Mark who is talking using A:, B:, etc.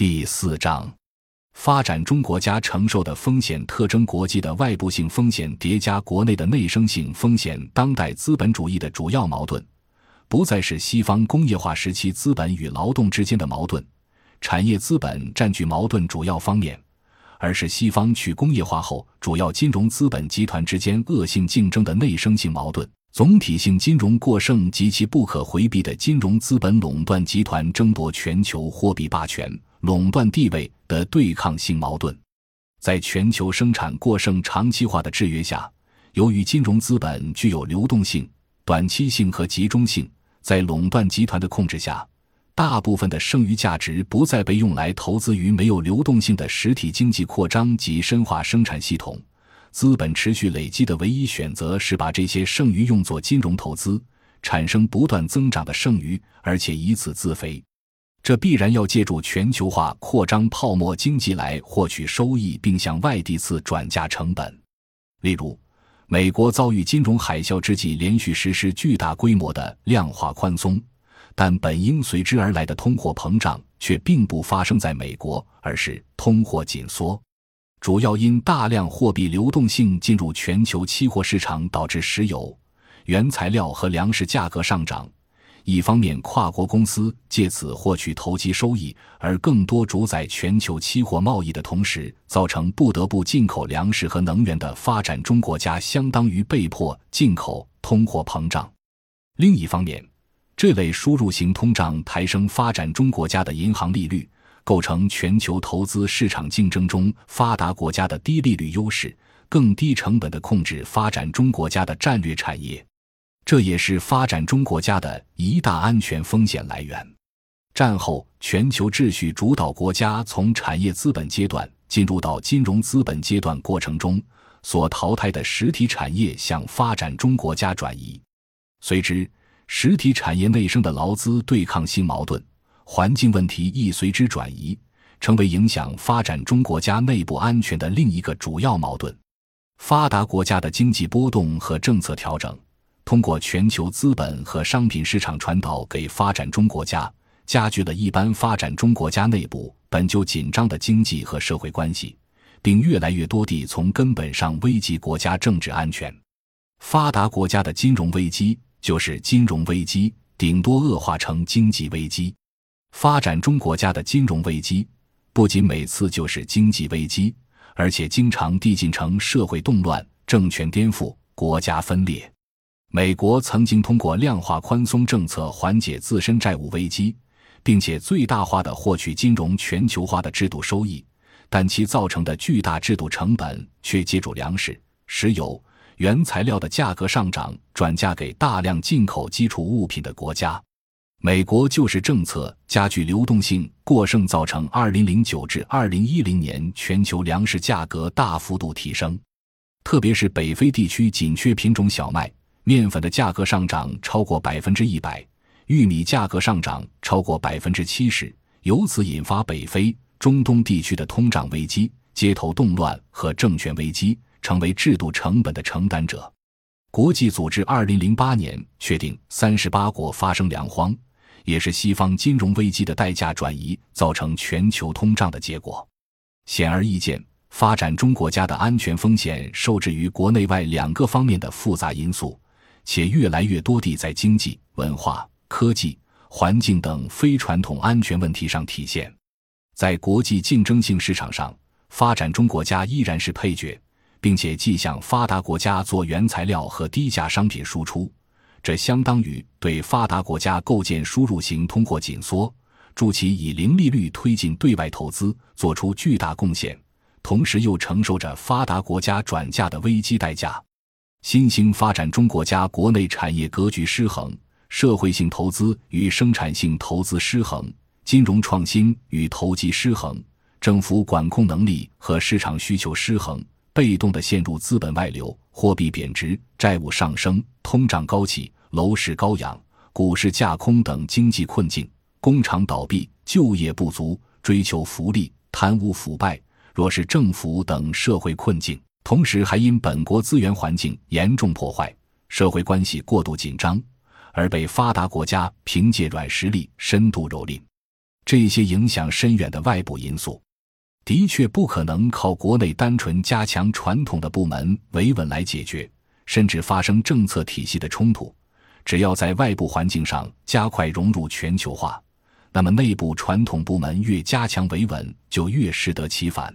A: 第四章，发展中国家承受的风险特征：国际的外部性风险叠加国内的内生性风险。当代资本主义的主要矛盾，不再是西方工业化时期资本与劳动之间的矛盾，产业资本占据矛盾主要方面，而是西方去工业化后主要金融资本集团之间恶性竞争的内生性矛盾。总体性金融过剩及其不可回避的金融资本垄断集团争夺全球货币霸权、垄断地位的对抗性矛盾，在全球生产过剩长期化的制约下，由于金融资本具有流动性、短期性和集中性，在垄断集团的控制下，大部分的剩余价值不再被用来投资于没有流动性的实体经济扩张及深化生产系统。资本持续累积的唯一选择是把这些剩余用作金融投资，产生不断增长的剩余，而且以此自肥。这必然要借助全球化扩张泡沫经济来获取收益，并向外地次转嫁成本。例如，美国遭遇金融海啸之际，连续实施巨大规模的量化宽松，但本应随之而来的通货膨胀却并不发生在美国，而是通货紧缩。主要因大量货币流动性进入全球期货市场，导致石油、原材料和粮食价格上涨。一方面，跨国公司借此获取投机收益，而更多主宰全球期货贸易的同时，造成不得不进口粮食和能源的发展中国家相当于被迫进口通货膨胀。另一方面，这类输入型通胀抬升发展中国家的银行利率。构成全球投资市场竞争中发达国家的低利率优势，更低成本的控制发展中国家的战略产业，这也是发展中国家的一大安全风险来源。战后全球秩序主导国家从产业资本阶段进入到金融资本阶段过程中所淘汰的实体产业向发展中国家转移，随之实体产业内生的劳资对抗性矛盾。环境问题亦随之转移，成为影响发展中国家内部安全的另一个主要矛盾。发达国家的经济波动和政策调整，通过全球资本和商品市场传导给发展中国家，加剧了一般发展中国家内部本就紧张的经济和社会关系，并越来越多地从根本上危及国家政治安全。发达国家的金融危机就是金融危机，顶多恶化成经济危机。发展中国家的金融危机，不仅每次就是经济危机，而且经常递进成社会动乱、政权颠覆、国家分裂。美国曾经通过量化宽松政策缓解自身债务危机，并且最大化的获取金融全球化的制度收益，但其造成的巨大制度成本却借助粮食、石油、原材料的价格上涨，转嫁给大量进口基础物品的国家。美国就是政策加剧流动性过剩，造成二零零九至二零一零年全球粮食价格大幅度提升，特别是北非地区紧缺品种小麦、面粉的价格上涨超过百分之一百，玉米价格上涨超过百分之七十，由此引发北非、中东地区的通胀危机、街头动乱和政权危机，成为制度成本的承担者。国际组织二零零八年确定，三十八国发生粮荒。也是西方金融危机的代价转移造成全球通胀的结果。显而易见，发展中国家的安全风险受制于国内外两个方面的复杂因素，且越来越多地在经济、文化、科技、环境等非传统安全问题上体现。在国际竞争性市场上，发展中国家依然是配角，并且既向发达国家做原材料和低价商品输出。这相当于对发达国家构建输入型通货紧缩，助其以零利率推进对外投资，做出巨大贡献，同时又承受着发达国家转嫁的危机代价。新兴发展中国家国内产业格局失衡，社会性投资与生产性投资失衡，金融创新与投机失衡，政府管控能力和市场需求失衡。被动的陷入资本外流、货币贬值、债务上升、通胀高企、楼市高扬、股市架空等经济困境，工厂倒闭、就业不足、追求福利、贪污腐败、若是政府等社会困境，同时还因本国资源环境严重破坏、社会关系过度紧张，而被发达国家凭借软实力深度蹂躏。这些影响深远的外部因素，的确不可能靠国内单纯加强传统的部门维稳来解决，甚至发生政策体系的冲突。只要在外部环境上加快融入全球化，那么内部传统部门越加强维稳，就越适得其反。